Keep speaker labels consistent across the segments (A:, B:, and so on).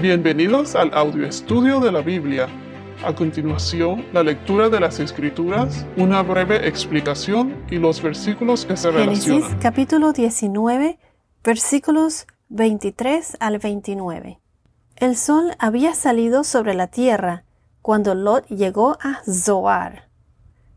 A: Bienvenidos al audio estudio de la Biblia. A continuación, la lectura de las Escrituras, una breve explicación y los versículos que se
B: Génesis
A: relacionan.
B: capítulo 19, versículos 23 al 29. El sol había salido sobre la tierra cuando Lot llegó a Zoar.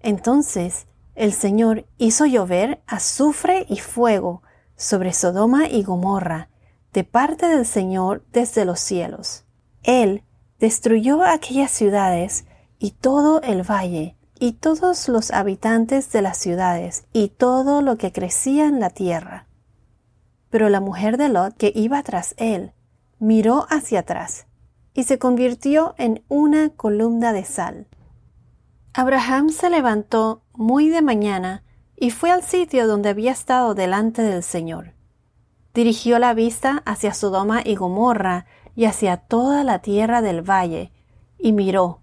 B: Entonces el Señor hizo llover azufre y fuego sobre Sodoma y Gomorra de parte del Señor desde los cielos. Él destruyó aquellas ciudades y todo el valle, y todos los habitantes de las ciudades, y todo lo que crecía en la tierra. Pero la mujer de Lot, que iba tras él, miró hacia atrás, y se convirtió en una columna de sal. Abraham se levantó muy de mañana y fue al sitio donde había estado delante del Señor dirigió la vista hacia Sodoma y Gomorra y hacia toda la tierra del valle, y miró,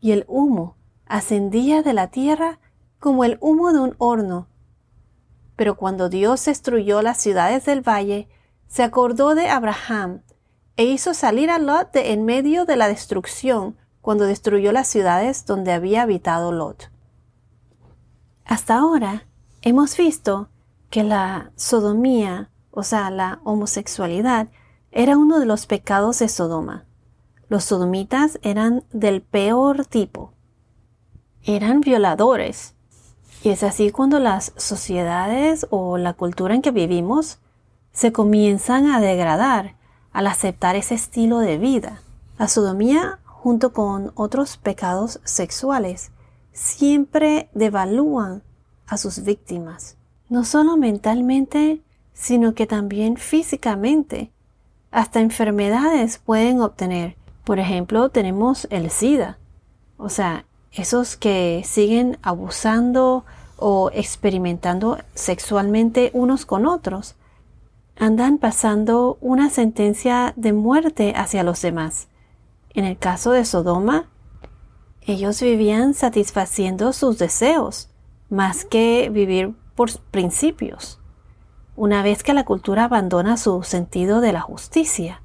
B: y el humo ascendía de la tierra como el humo de un horno. Pero cuando Dios destruyó las ciudades del valle, se acordó de Abraham, e hizo salir a Lot de en medio de la destrucción cuando destruyó las ciudades donde había habitado Lot. Hasta ahora hemos visto que la sodomía o sea, la homosexualidad, era uno de los pecados de Sodoma. Los sodomitas eran del peor tipo. Eran violadores. Y es así cuando las sociedades o la cultura en que vivimos se comienzan a degradar al aceptar ese estilo de vida. La sodomía, junto con otros pecados sexuales, siempre devalúan a sus víctimas, no solo mentalmente, sino que también físicamente. Hasta enfermedades pueden obtener. Por ejemplo, tenemos el SIDA. O sea, esos que siguen abusando o experimentando sexualmente unos con otros, andan pasando una sentencia de muerte hacia los demás. En el caso de Sodoma, ellos vivían satisfaciendo sus deseos, más que vivir por principios. Una vez que la cultura abandona su sentido de la justicia,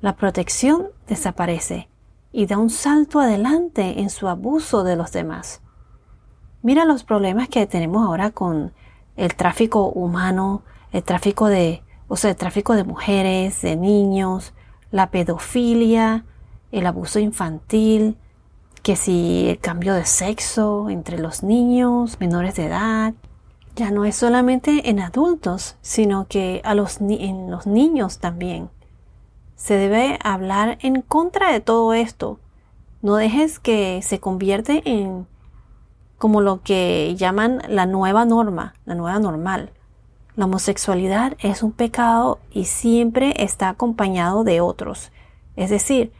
B: la protección desaparece y da un salto adelante en su abuso de los demás. Mira los problemas que tenemos ahora con el tráfico humano, el tráfico de, o sea, el tráfico de mujeres, de niños, la pedofilia, el abuso infantil, que si el cambio de sexo entre los niños menores de edad, ya no es solamente en adultos, sino que a los en los niños también. Se debe hablar en contra de todo esto. No dejes que se convierte en como lo que llaman la nueva norma, la nueva normal. La homosexualidad es un pecado y siempre está acompañado de otros. Es decir,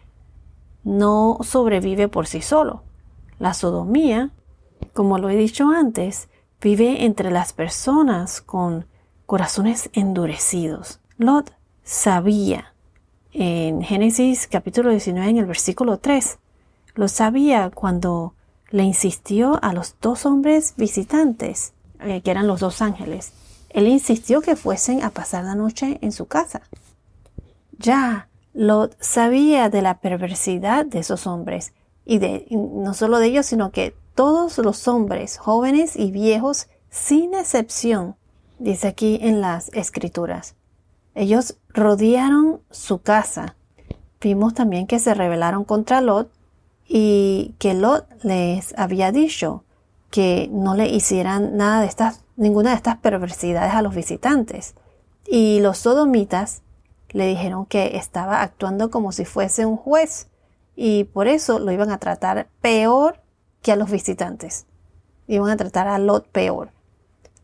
B: no sobrevive por sí solo. La sodomía, como lo he dicho antes, vive entre las personas con corazones endurecidos. Lot sabía en Génesis capítulo 19 en el versículo 3, lo sabía cuando le insistió a los dos hombres visitantes, eh, que eran los dos ángeles. Él insistió que fuesen a pasar la noche en su casa. Ya Lot sabía de la perversidad de esos hombres y de no solo de ellos, sino que todos los hombres, jóvenes y viejos, sin excepción, dice aquí en las escrituras. Ellos rodearon su casa. Vimos también que se rebelaron contra Lot y que Lot les había dicho que no le hicieran nada de estas, ninguna de estas perversidades a los visitantes. Y los sodomitas le dijeron que estaba actuando como si fuese un juez y por eso lo iban a tratar peor que a los visitantes. Iban a tratar a Lot peor.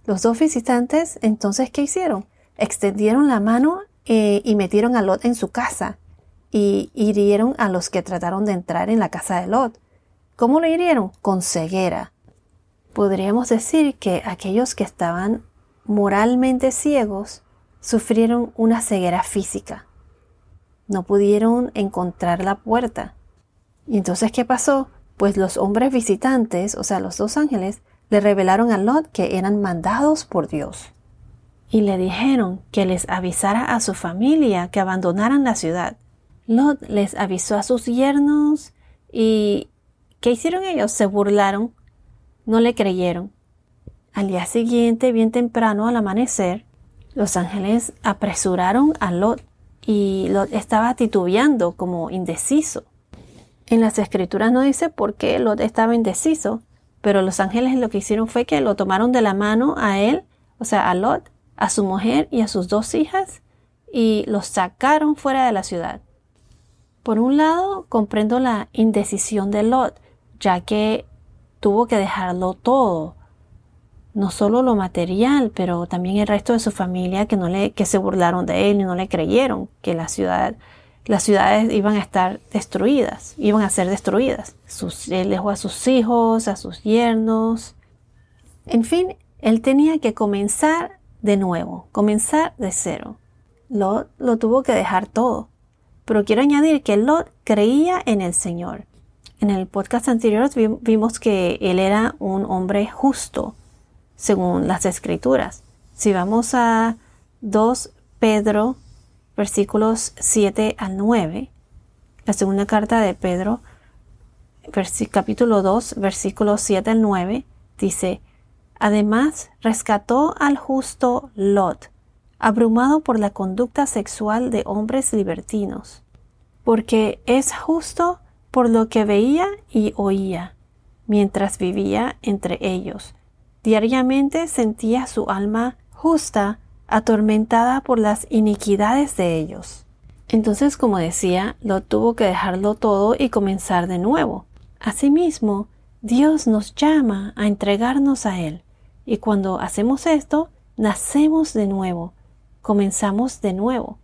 B: Los dos visitantes, entonces, ¿qué hicieron? Extendieron la mano eh, y metieron a Lot en su casa y hirieron a los que trataron de entrar en la casa de Lot. ¿Cómo lo hirieron? Con ceguera. Podríamos decir que aquellos que estaban moralmente ciegos sufrieron una ceguera física. No pudieron encontrar la puerta. ¿Y entonces qué pasó? Pues los hombres visitantes, o sea, los dos ángeles, le revelaron a Lot que eran mandados por Dios. Y le dijeron que les avisara a su familia que abandonaran la ciudad. Lot les avisó a sus yernos y ¿qué hicieron ellos? Se burlaron, no le creyeron. Al día siguiente, bien temprano al amanecer, los ángeles apresuraron a Lot y Lot estaba titubeando como indeciso. En las escrituras no dice por qué Lot estaba indeciso, pero los ángeles lo que hicieron fue que lo tomaron de la mano a él, o sea, a Lot, a su mujer y a sus dos hijas, y los sacaron fuera de la ciudad. Por un lado, comprendo la indecisión de Lot, ya que tuvo que dejarlo todo, no solo lo material, pero también el resto de su familia que no le que se burlaron de él y no le creyeron que la ciudad las ciudades iban a estar destruidas, iban a ser destruidas. Sus, él dejó a sus hijos, a sus yernos. En fin, él tenía que comenzar de nuevo, comenzar de cero. Lot lo tuvo que dejar todo. Pero quiero añadir que Lot creía en el Señor. En el podcast anterior vimos que él era un hombre justo, según las escrituras. Si vamos a 2 Pedro versículos 7 al 9, la segunda carta de Pedro, capítulo 2, versículos 7 al 9, dice, Además, rescató al justo Lot, abrumado por la conducta sexual de hombres libertinos, porque es justo por lo que veía y oía, mientras vivía entre ellos. Diariamente sentía su alma justa atormentada por las iniquidades de ellos. Entonces, como decía, lo tuvo que dejarlo todo y comenzar de nuevo. Asimismo, Dios nos llama a entregarnos a Él, y cuando hacemos esto, nacemos de nuevo, comenzamos de nuevo,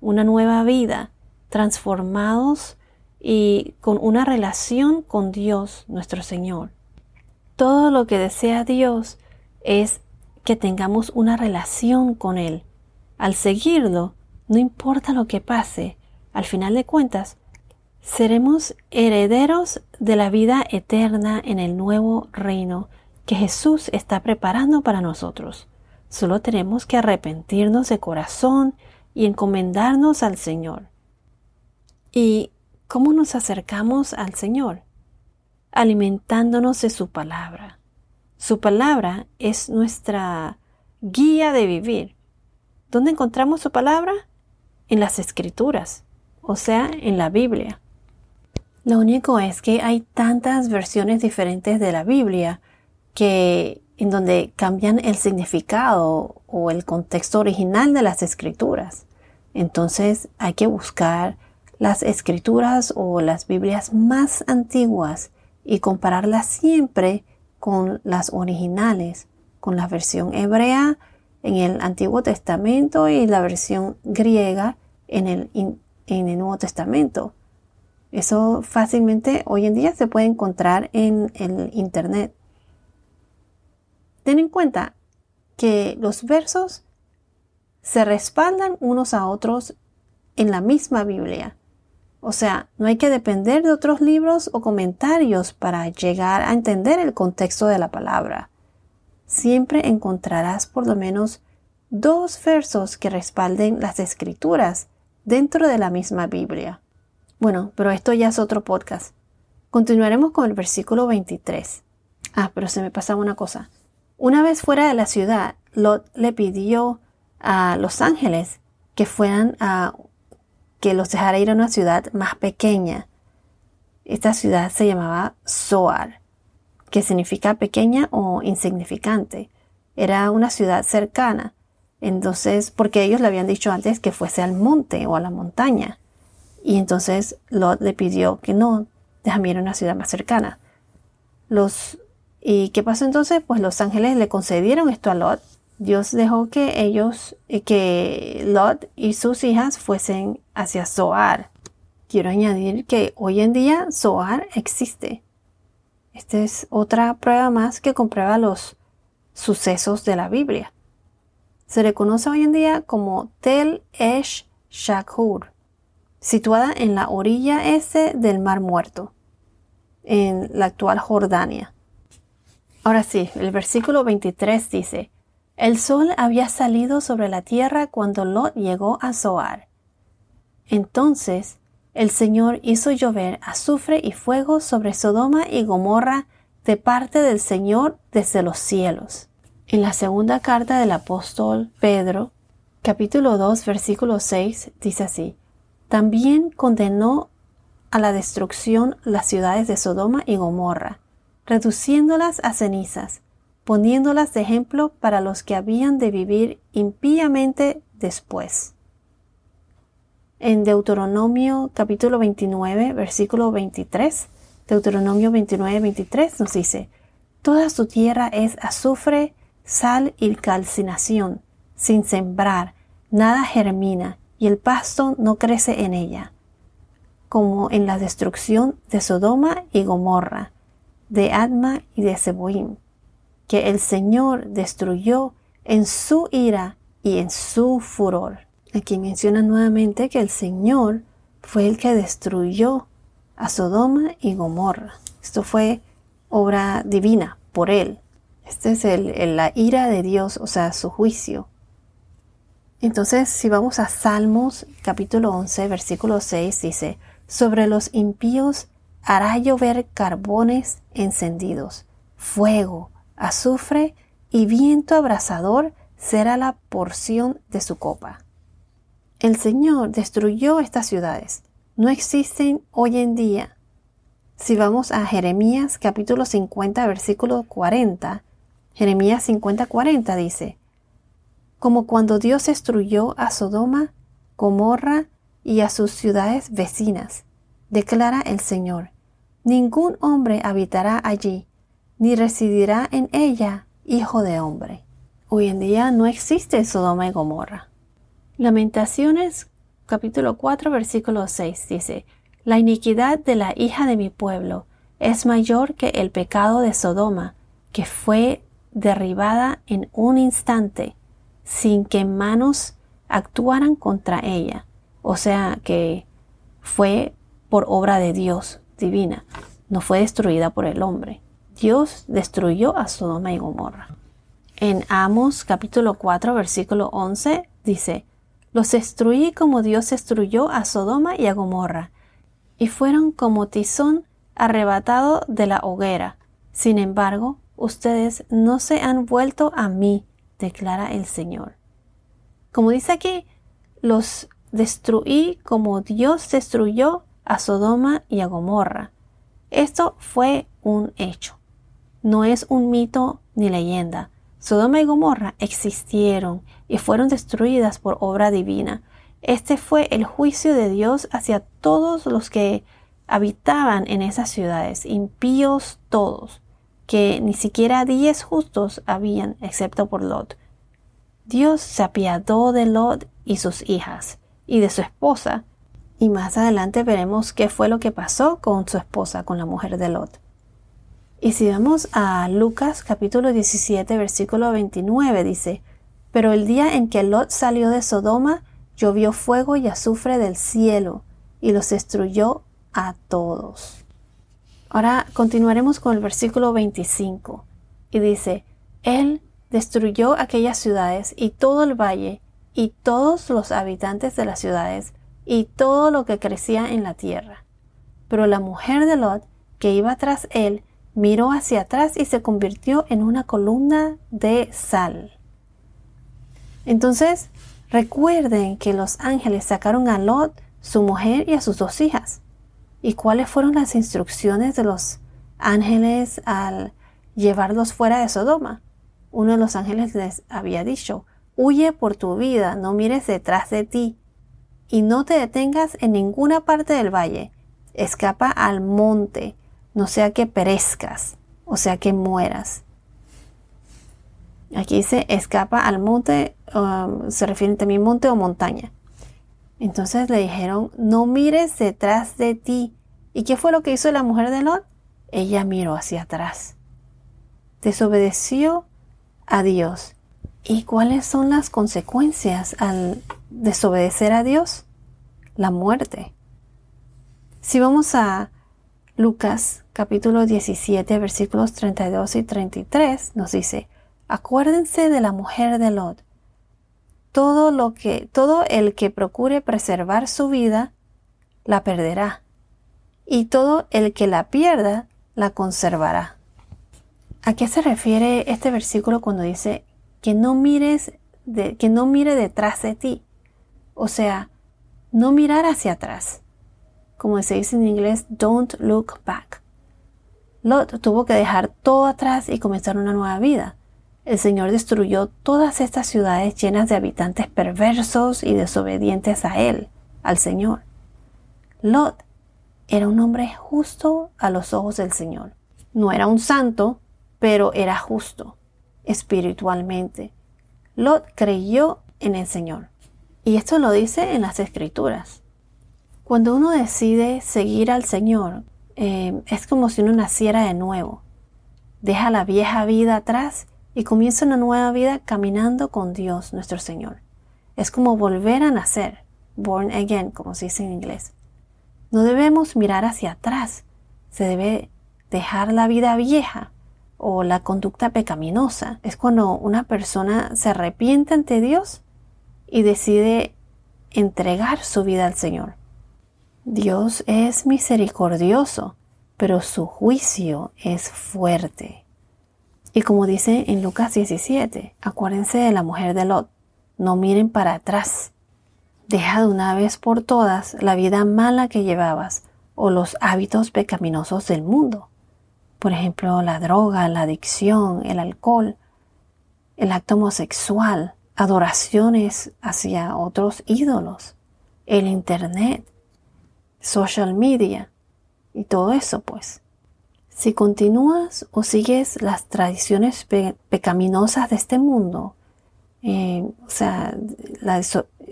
B: una nueva vida, transformados y con una relación con Dios nuestro Señor. Todo lo que desea Dios es que tengamos una relación con Él. Al seguirlo, no importa lo que pase, al final de cuentas, seremos herederos de la vida eterna en el nuevo reino que Jesús está preparando para nosotros. Solo tenemos que arrepentirnos de corazón y encomendarnos al Señor. ¿Y cómo nos acercamos al Señor? Alimentándonos de su palabra. Su palabra es nuestra guía de vivir. ¿Dónde encontramos su palabra? En las escrituras, o sea, en la Biblia. Lo único es que hay tantas versiones diferentes de la Biblia que en donde cambian el significado o el contexto original de las escrituras. Entonces hay que buscar las escrituras o las Biblias más antiguas y compararlas siempre con las originales, con la versión hebrea en el Antiguo Testamento y la versión griega en el, en el Nuevo Testamento. Eso fácilmente hoy en día se puede encontrar en el Internet. Ten en cuenta que los versos se respaldan unos a otros en la misma Biblia. O sea, no hay que depender de otros libros o comentarios para llegar a entender el contexto de la palabra. Siempre encontrarás por lo menos dos versos que respalden las escrituras dentro de la misma Biblia. Bueno, pero esto ya es otro podcast. Continuaremos con el versículo 23. Ah, pero se me pasa una cosa. Una vez fuera de la ciudad, Lot le pidió a los ángeles que fueran a que los dejara ir a una ciudad más pequeña. Esta ciudad se llamaba Zoar, que significa pequeña o insignificante. Era una ciudad cercana. Entonces, porque ellos le habían dicho antes que fuese al monte o a la montaña. Y entonces Lot le pidió que no, déjame ir a una ciudad más cercana. Los, ¿Y qué pasó entonces? Pues los ángeles le concedieron esto a Lot Dios dejó que ellos, eh, que Lot y sus hijas fuesen hacia Zoar. Quiero añadir que hoy en día Zoar existe. Esta es otra prueba más que comprueba los sucesos de la Biblia. Se le conoce hoy en día como Tel Esh Shakur, situada en la orilla este del Mar Muerto, en la actual Jordania. Ahora sí, el versículo 23 dice, el sol había salido sobre la tierra cuando Lot llegó a Zoar. Entonces el Señor hizo llover azufre y fuego sobre Sodoma y Gomorra de parte del Señor desde los cielos. En la segunda carta del apóstol Pedro, capítulo 2, versículo 6, dice así, También condenó a la destrucción las ciudades de Sodoma y Gomorra, reduciéndolas a cenizas, poniéndolas de ejemplo para los que habían de vivir impíamente después. En Deuteronomio capítulo 29, versículo 23, Deuteronomio 29, 23 nos dice, Toda su tierra es azufre, sal y calcinación, sin sembrar, nada germina, y el pasto no crece en ella, como en la destrucción de Sodoma y Gomorra, de Adma y de Seboim, que el Señor destruyó en su ira y en su furor. Aquí menciona nuevamente que el Señor fue el que destruyó a Sodoma y Gomorra. Esto fue obra divina por él. Este es el, la ira de Dios, o sea, su juicio. Entonces, si vamos a Salmos capítulo 11, versículo 6, dice, sobre los impíos hará llover carbones encendidos, fuego, azufre y viento abrasador será la porción de su copa. El Señor destruyó estas ciudades. No existen hoy en día. Si vamos a Jeremías capítulo 50 versículo 40, Jeremías 50 40 dice, como cuando Dios destruyó a Sodoma, Gomorra y a sus ciudades vecinas, declara el Señor, ningún hombre habitará allí, ni residirá en ella hijo de hombre. Hoy en día no existe Sodoma y Gomorra. Lamentaciones capítulo 4 versículo 6 dice, La iniquidad de la hija de mi pueblo es mayor que el pecado de Sodoma, que fue derribada en un instante, sin que manos actuaran contra ella. O sea que fue por obra de Dios divina, no fue destruida por el hombre. Dios destruyó a Sodoma y Gomorra. En Amos capítulo 4 versículo 11 dice, los destruí como Dios destruyó a Sodoma y a Gomorra, y fueron como tizón arrebatado de la hoguera. Sin embargo, ustedes no se han vuelto a mí, declara el Señor. Como dice aquí, los destruí como Dios destruyó a Sodoma y a Gomorra. Esto fue un hecho. No es un mito ni leyenda. Sodoma y Gomorra existieron y fueron destruidas por obra divina. Este fue el juicio de Dios hacia todos los que habitaban en esas ciudades, impíos todos, que ni siquiera diez justos habían, excepto por Lot. Dios se apiadó de Lot y sus hijas, y de su esposa, y más adelante veremos qué fue lo que pasó con su esposa, con la mujer de Lot. Y si vamos a Lucas capítulo 17 versículo 29 dice, pero el día en que Lot salió de Sodoma, llovió fuego y azufre del cielo y los destruyó a todos. Ahora continuaremos con el versículo 25 y dice, Él destruyó aquellas ciudades y todo el valle y todos los habitantes de las ciudades y todo lo que crecía en la tierra. Pero la mujer de Lot, que iba tras él, miró hacia atrás y se convirtió en una columna de sal. Entonces, recuerden que los ángeles sacaron a Lot, su mujer y a sus dos hijas. ¿Y cuáles fueron las instrucciones de los ángeles al llevarlos fuera de Sodoma? Uno de los ángeles les había dicho, huye por tu vida, no mires detrás de ti, y no te detengas en ninguna parte del valle, escapa al monte, no sea que perezcas, o sea que mueras. Aquí dice escapa al monte, um, se refiere también monte o montaña. Entonces le dijeron, no mires detrás de ti. ¿Y qué fue lo que hizo la mujer de Lot? Ella miró hacia atrás. Desobedeció a Dios. ¿Y cuáles son las consecuencias al desobedecer a Dios? La muerte. Si vamos a Lucas capítulo 17 versículos 32 y 33 nos dice, acuérdense de la mujer de Lot. Todo lo que todo el que procure preservar su vida la perderá, y todo el que la pierda la conservará. ¿A qué se refiere este versículo cuando dice que no mires de, que no mire detrás de ti? O sea, no mirar hacia atrás. Como se dice en inglés, don't look back. Lot tuvo que dejar todo atrás y comenzar una nueva vida. El Señor destruyó todas estas ciudades llenas de habitantes perversos y desobedientes a Él, al Señor. Lot era un hombre justo a los ojos del Señor. No era un santo, pero era justo espiritualmente. Lot creyó en el Señor. Y esto lo dice en las escrituras. Cuando uno decide seguir al Señor, eh, es como si uno naciera de nuevo. Deja la vieja vida atrás y comienza una nueva vida caminando con Dios nuestro Señor. Es como volver a nacer, born again, como se dice en inglés. No debemos mirar hacia atrás, se debe dejar la vida vieja o la conducta pecaminosa. Es cuando una persona se arrepiente ante Dios y decide entregar su vida al Señor. Dios es misericordioso, pero su juicio es fuerte. Y como dice en Lucas 17, acuérdense de la mujer de Lot, no miren para atrás. Deja de una vez por todas la vida mala que llevabas o los hábitos pecaminosos del mundo. Por ejemplo, la droga, la adicción, el alcohol, el acto homosexual, adoraciones hacia otros ídolos, el Internet, social media y todo eso pues. Si continúas o sigues las tradiciones pecaminosas de este mundo, eh, o sea,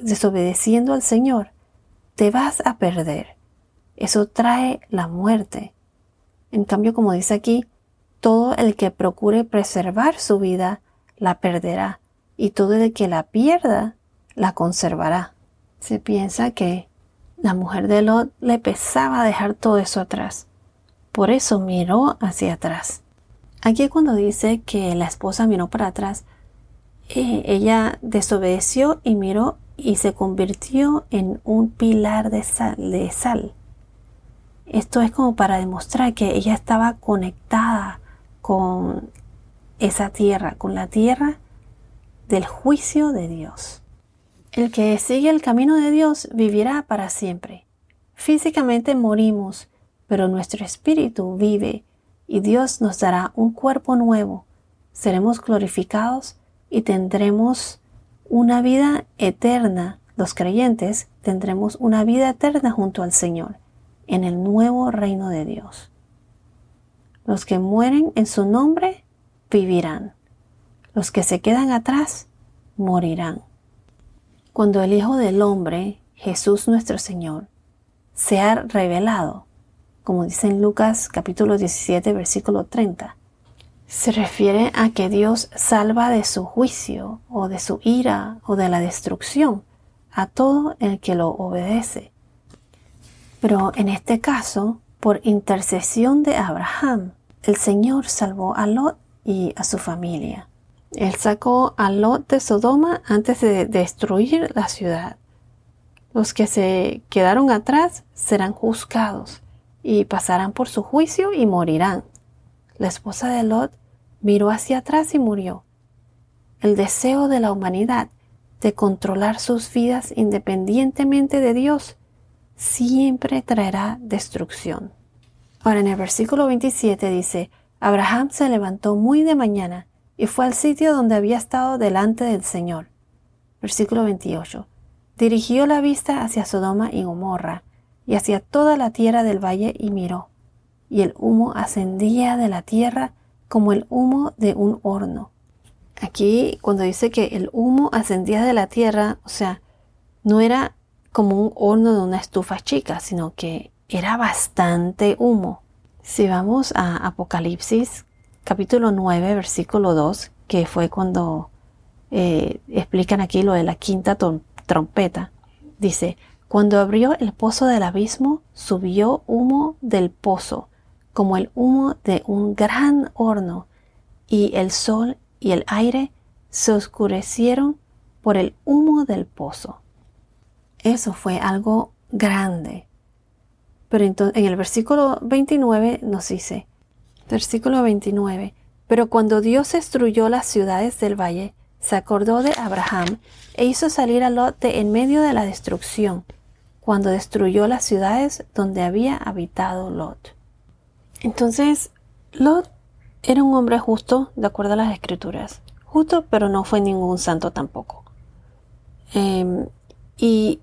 B: desobedeciendo al Señor, te vas a perder. Eso trae la muerte. En cambio, como dice aquí, todo el que procure preservar su vida la perderá, y todo el que la pierda la conservará. Se piensa que la mujer de Lot le pesaba dejar todo eso atrás. Por eso miró hacia atrás. Aquí cuando dice que la esposa miró para atrás, eh, ella desobedeció y miró y se convirtió en un pilar de sal, de sal. Esto es como para demostrar que ella estaba conectada con esa tierra, con la tierra del juicio de Dios. El que sigue el camino de Dios vivirá para siempre. Físicamente morimos, pero nuestro espíritu vive y Dios nos dará un cuerpo nuevo. Seremos glorificados y tendremos una vida eterna. Los creyentes tendremos una vida eterna junto al Señor en el nuevo reino de Dios. Los que mueren en su nombre vivirán. Los que se quedan atrás morirán. Cuando el Hijo del Hombre, Jesús nuestro Señor, se ha revelado, como dice en Lucas capítulo 17 versículo 30. Se refiere a que Dios salva de su juicio o de su ira o de la destrucción a todo el que lo obedece. Pero en este caso, por intercesión de Abraham, el Señor salvó a Lot y a su familia. Él sacó a Lot de Sodoma antes de destruir la ciudad. Los que se quedaron atrás serán juzgados y pasarán por su juicio y morirán. La esposa de Lot miró hacia atrás y murió. El deseo de la humanidad de controlar sus vidas independientemente de Dios siempre traerá destrucción. Ahora en el versículo 27 dice, Abraham se levantó muy de mañana y fue al sitio donde había estado delante del Señor. Versículo 28. Dirigió la vista hacia Sodoma y Gomorra y hacia toda la tierra del valle y miró, y el humo ascendía de la tierra como el humo de un horno. Aquí cuando dice que el humo ascendía de la tierra, o sea, no era como un horno de una estufa chica, sino que era bastante humo. Si vamos a Apocalipsis capítulo 9, versículo 2, que fue cuando eh, explican aquí lo de la quinta trompeta, dice, cuando abrió el pozo del abismo, subió humo del pozo, como el humo de un gran horno, y el sol y el aire se oscurecieron por el humo del pozo. Eso fue algo grande. Pero en el versículo 29 nos dice, versículo 29, pero cuando Dios destruyó las ciudades del valle, se acordó de Abraham e hizo salir a Lot de en medio de la destrucción, cuando destruyó las ciudades donde había habitado Lot. Entonces, Lot era un hombre justo, de acuerdo a las escrituras. Justo, pero no fue ningún santo tampoco. Em, y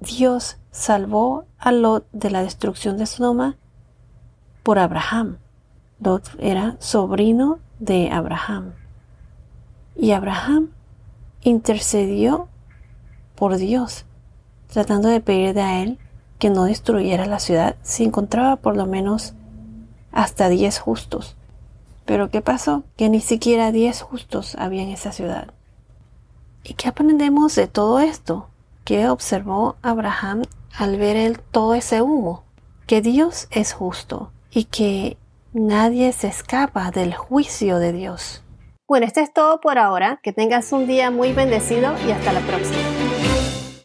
B: Dios salvó a Lot de la destrucción de Sodoma por Abraham. Lot era sobrino de Abraham. Y Abraham intercedió por Dios, tratando de pedirle a él que no destruyera la ciudad si encontraba por lo menos hasta diez justos. Pero ¿qué pasó? Que ni siquiera diez justos había en esa ciudad. ¿Y qué aprendemos de todo esto? ¿Qué observó Abraham al ver él todo ese humo? Que Dios es justo y que Nadie se escapa del juicio de Dios.
C: Bueno, esto es todo por ahora. Que tengas un día muy bendecido y hasta la próxima.